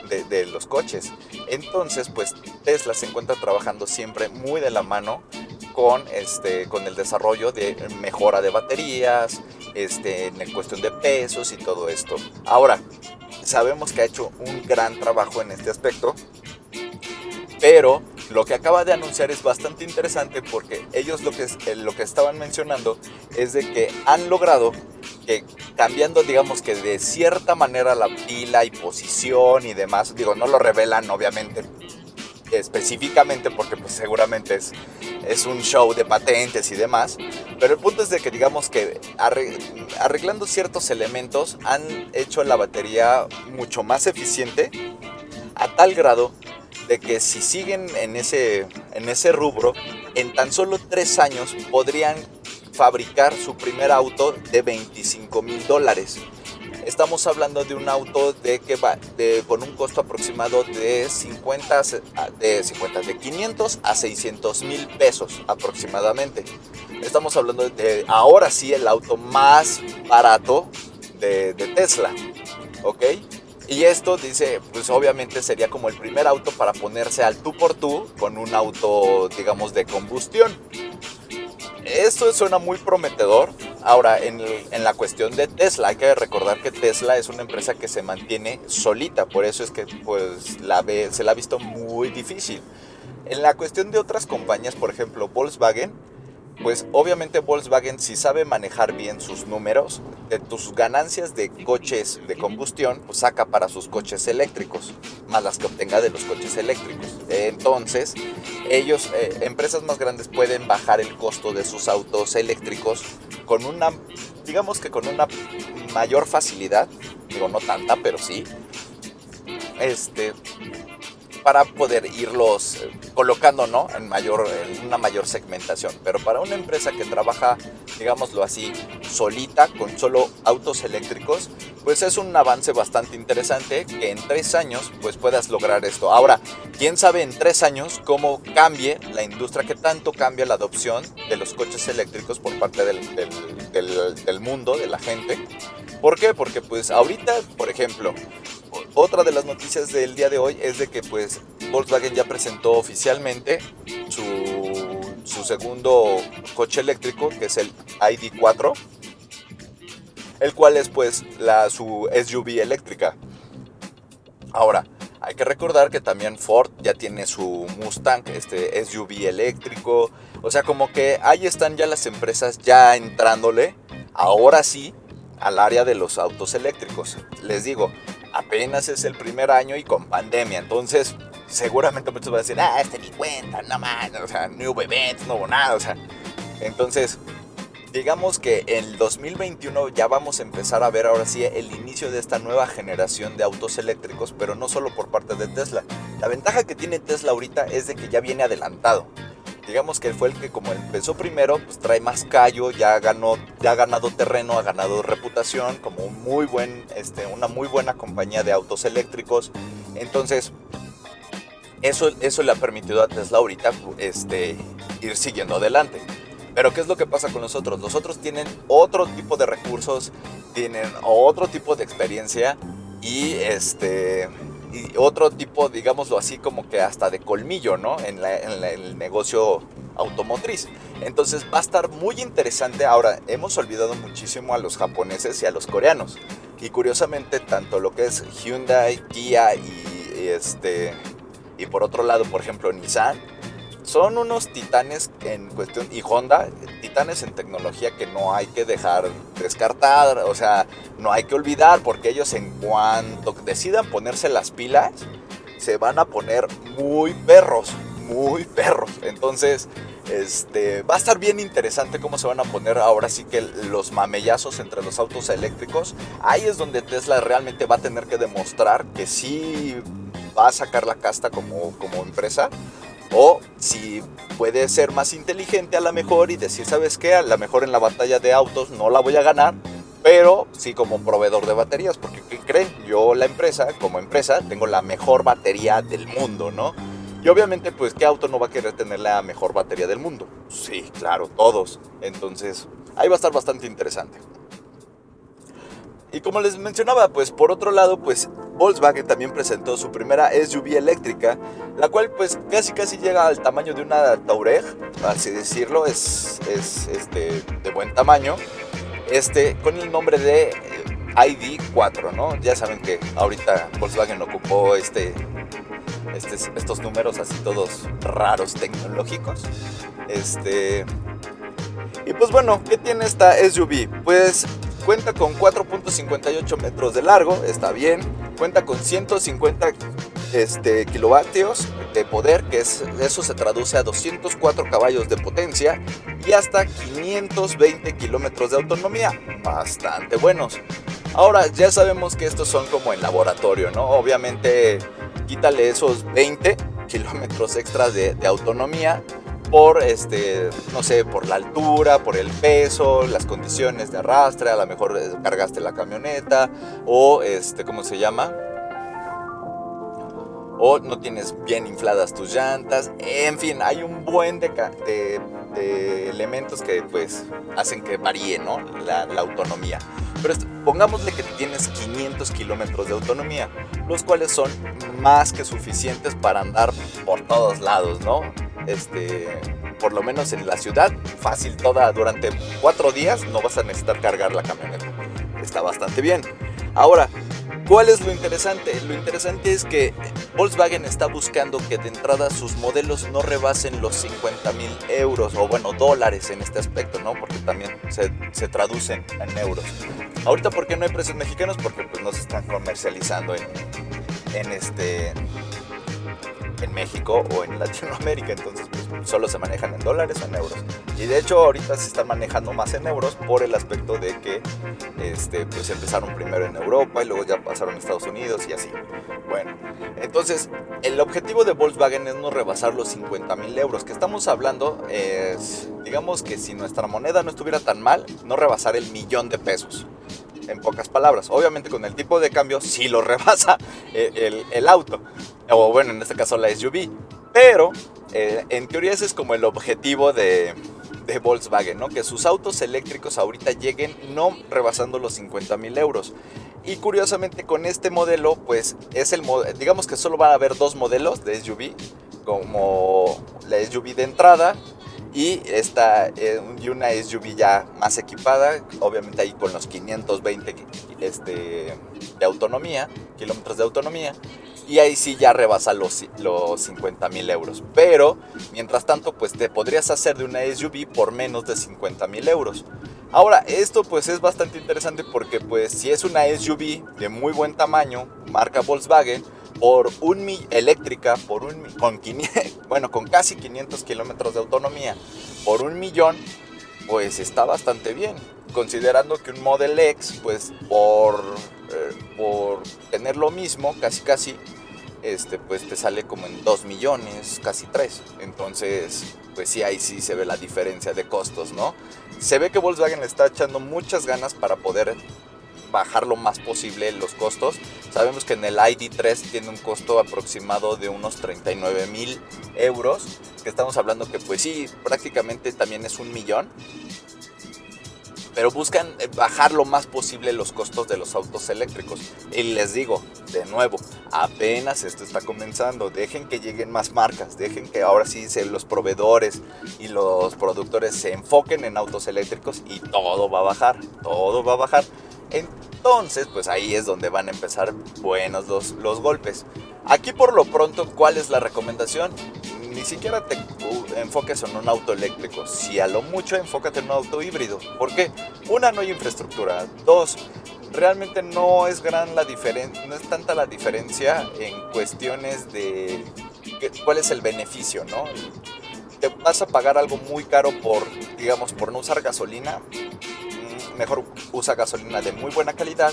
de, de, los coches. Entonces, pues Tesla se encuentra trabajando siempre muy de la mano con, este, con el desarrollo de mejora de baterías, este, en cuestión de pesos y todo esto. Ahora, sabemos que ha hecho un gran trabajo en este aspecto, pero lo que acaba de anunciar es bastante interesante porque ellos lo que, eh, lo que estaban mencionando es de que han logrado que cambiando digamos que de cierta manera la pila y posición y demás, digo, no lo revelan obviamente específicamente porque pues seguramente es, es un show de patentes y demás, pero el punto es de que digamos que arreglando ciertos elementos han hecho la batería mucho más eficiente a tal grado de que si siguen en ese, en ese rubro, en tan solo tres años podrían fabricar su primer auto de 25 mil dólares. Estamos hablando de un auto de que va de, con un costo aproximado de 50, de 50, de 500 a 600 mil pesos aproximadamente. Estamos hablando de ahora sí el auto más barato de, Tesla. Y esto dice, pues obviamente sería como el primer auto para ponerse al tú por tú con un auto, digamos, de combustión. Esto suena muy prometedor. Ahora, en, la cuestión de Tesla, hay que recordar que Tesla es una empresa que se mantiene solita, por eso es que pues, la se la ha visto muy difícil. En la cuestión de otras compañías, por ejemplo, Volkswagen, pues obviamente Volkswagen si sabe manejar bien sus números, de tus ganancias de coches de combustión, pues saca para sus coches eléctricos, más las que obtenga de los coches eléctricos. Entonces, ellos, eh, empresas más grandes pueden bajar el costo de sus autos eléctricos con una, digamos que con una mayor facilidad, digo no tanta, pero sí, este, para poder irlos eh, colocando ¿no? en, mayor, en una mayor segmentación. Pero para una empresa que trabaja, digámoslo así, solita, con solo autos eléctricos, pues es un avance bastante interesante que en tres años pues puedas lograr esto. Ahora, quién sabe en tres años cómo cambie la industria, que tanto cambia la adopción de los coches eléctricos por parte del, del, mundo, de la gente. ¿Por qué? Porque pues ahorita, por ejemplo, otra de las noticias del día de hoy es de que pues Volkswagen ya presentó oficialmente su, segundo coche eléctrico, que es el ID4, el cual es pues la, su SUV eléctrica. Ahora, hay que recordar que también Ford ya tiene su Mustang, este SUV eléctrico. O sea, como que ahí están ya las empresas ya entrándole, ahora sí, al área de los autos eléctricos. Les digo, apenas es el primer año y con pandemia. Entonces, seguramente muchos van a decir, ah, este ni cuenta, no más, o sea, no hubo eventos, no hubo nada, o sea. Entonces, digamos que en el 2021 ya vamos a empezar a ver ahora sí el inicio de esta nueva generación de autos eléctricos, pero no solo por parte de Tesla. La ventaja que tiene Tesla ahorita es de que ya viene adelantado digamos que fue el que como empezó primero, pues trae más callo, ya ganó, ya ha ganado terreno, ha ganado reputación como muy buen, este, una muy buena compañía de autos eléctricos. Entonces, eso, eso le ha permitido a Tesla ahorita este, ir siguiendo adelante. Pero ¿qué es lo que pasa con los otros? Los otros tienen otro tipo de recursos, tienen otro tipo de experiencia y este y otro tipo, digámoslo así, como que hasta de colmillo, ¿no? En, el negocio automotriz. Entonces va a estar muy interesante. Ahora, hemos olvidado muchísimo a los japoneses y a los coreanos. Y curiosamente, tanto lo que es Hyundai, Kia y, este, y por otro lado, por ejemplo, Nissan, son unos titanes en cuestión, y Honda, titanes en tecnología que no hay que dejar descartar, o sea, no hay que olvidar, porque ellos en cuanto decidan ponerse las pilas, se van a poner muy perros, muy perros. Entonces, este, va a estar bien interesante cómo se van a poner ahora sí que los mamellazos entre los autos eléctricos. Ahí es donde Tesla realmente va a tener que demostrar que sí va a sacar la casta como, como empresa o si puede ser más inteligente a lo mejor y decir, ¿sabes qué? A lo mejor en la batalla de autos no la voy a ganar, pero sí como proveedor de baterías, porque ¿qué creen? Yo la empresa, como empresa, tengo la mejor batería del mundo, ¿no? Y obviamente, pues, ¿qué auto no va a querer tener la mejor batería del mundo? Sí, claro, todos. Entonces, ahí va a estar bastante interesante. Y como les mencionaba, pues por otro lado, pues Volkswagen también presentó su primera SUV eléctrica, la cual pues casi casi llega al tamaño de una Touareg, así decirlo, es, es este, de buen tamaño, este, con el nombre de eh, ID4, ¿no? Ya saben que ahorita Volkswagen ocupó este, este, estos números así todos raros tecnológicos. Este, y pues bueno, ¿qué tiene esta SUV? Pues cuenta con 4.58 metros de largo, está bien. Cuenta con 150 este, kilovatios de poder, que es, eso se traduce a 204 caballos de potencia y hasta 520 kilómetros de autonomía. Bastante buenos. Ahora, ya sabemos que estos son como en laboratorio, ¿no? Obviamente, quítale esos 20 kilómetros extras de, de autonomía por, este, no sé, por la altura, por el peso, las condiciones de arrastre, a lo mejor eh, cargaste la camioneta o, este, ¿cómo se llama? O no tienes bien infladas tus llantas, en fin, hay un buen de, de, elementos que pues hacen que varíe, ¿no? La, la autonomía. Pero pongámosle que tienes 500 kilómetros de autonomía, los cuales son más que suficientes para andar por todos lados, ¿no? Este, por lo menos en la ciudad, fácil toda, durante cuatro días no vas a necesitar cargar la camioneta. Está bastante bien. Ahora, ¿cuál es lo interesante? Lo interesante es que Volkswagen está buscando que de entrada sus modelos no rebasen los 50 mil euros, o bueno, dólares en este aspecto, ¿no? Porque también se, se traducen en euros. Ahorita, ¿por qué no hay precios mexicanos? Porque pues no se están comercializando en, en este en México o en Latinoamérica, entonces pues, solo se manejan en dólares o en euros. Y de hecho ahorita se están manejando más en euros por el aspecto de que este, pues empezaron primero en Europa y luego ya pasaron a Estados Unidos y así. Bueno, entonces el objetivo de Volkswagen es no rebasar los 50 mil euros, que estamos hablando es, digamos que si nuestra moneda no estuviera tan mal, no rebasar el millón de pesos en pocas palabras. Obviamente con el tipo de cambio sí lo rebasa el, el, auto, o bueno, en este caso la SUV, pero eh, en teoría ese es como el objetivo de, de, Volkswagen, ¿no? Que sus autos eléctricos ahorita lleguen no rebasando los 50 mil euros. Y curiosamente con este modelo, pues es el digamos que solo va a haber dos modelos de SUV, como la SUV de entrada y, esta, eh, y una SUV ya más equipada, obviamente ahí con los 520 este, de autonomía, kilómetros de autonomía. Y ahí sí ya rebasa los, los 50 mil euros. Pero, mientras tanto, pues te podrías hacer de una SUV por menos de 50 mil euros. Ahora, esto pues es bastante interesante porque pues si es una SUV de muy buen tamaño, marca Volkswagen, por un eléctrica por un con bueno con casi 500 kilómetros de autonomía por un millón pues está bastante bien considerando que un Model X pues por eh, por tener lo mismo casi casi este pues te sale como en 2 millones casi 3 entonces pues sí ahí sí se ve la diferencia de costos no se ve que Volkswagen le está echando muchas ganas para poder bajar lo más posible los costos. Sabemos que en el ID3 tiene un costo aproximado de unos 39 mil euros, que estamos hablando que pues sí, prácticamente también es un millón. Pero buscan eh, bajar lo más posible los costos de los autos eléctricos. Y les digo, de nuevo, apenas esto está comenzando. Dejen que lleguen más marcas. Dejen que ahora sí los proveedores y los productores se enfoquen en autos eléctricos y todo va a bajar. Todo va a bajar. Entonces, pues ahí es donde van a empezar buenos los, los golpes. Aquí por lo pronto, ¿cuál es la recomendación? Ni siquiera te enfoques en un auto eléctrico. Si a lo mucho, enfócate en un auto híbrido. ¿Por qué? Una, no hay infraestructura. Dos, realmente no es gran la no es tanta la diferencia en cuestiones de cuál es el beneficio, ¿no? Te vas a pagar algo muy caro por, digamos, por no usar gasolina mejor usa gasolina de muy buena calidad,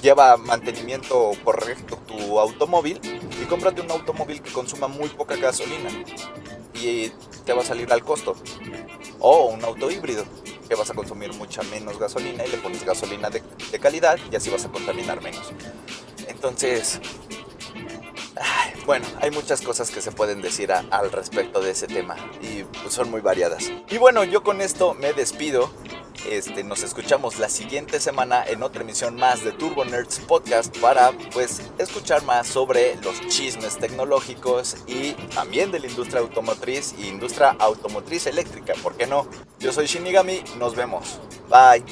lleva mantenimiento correcto tu automóvil y cómprate un automóvil que consuma muy poca gasolina y te va a salir al costo. O un auto híbrido que vas a consumir mucha menos gasolina y le pones gasolina de, calidad y así vas a contaminar menos. Entonces, bueno, hay muchas cosas que se pueden decir al respecto de ese tema y pues, son muy variadas. Y bueno, yo con esto me despido Este, nos escuchamos la siguiente semana en otra emisión más de Turbo Nerds Podcast para pues escuchar más sobre los chismes tecnológicos y también de la industria automotriz y industria automotriz eléctrica, ¿por qué no? Yo soy Shinigami, nos vemos. Bye.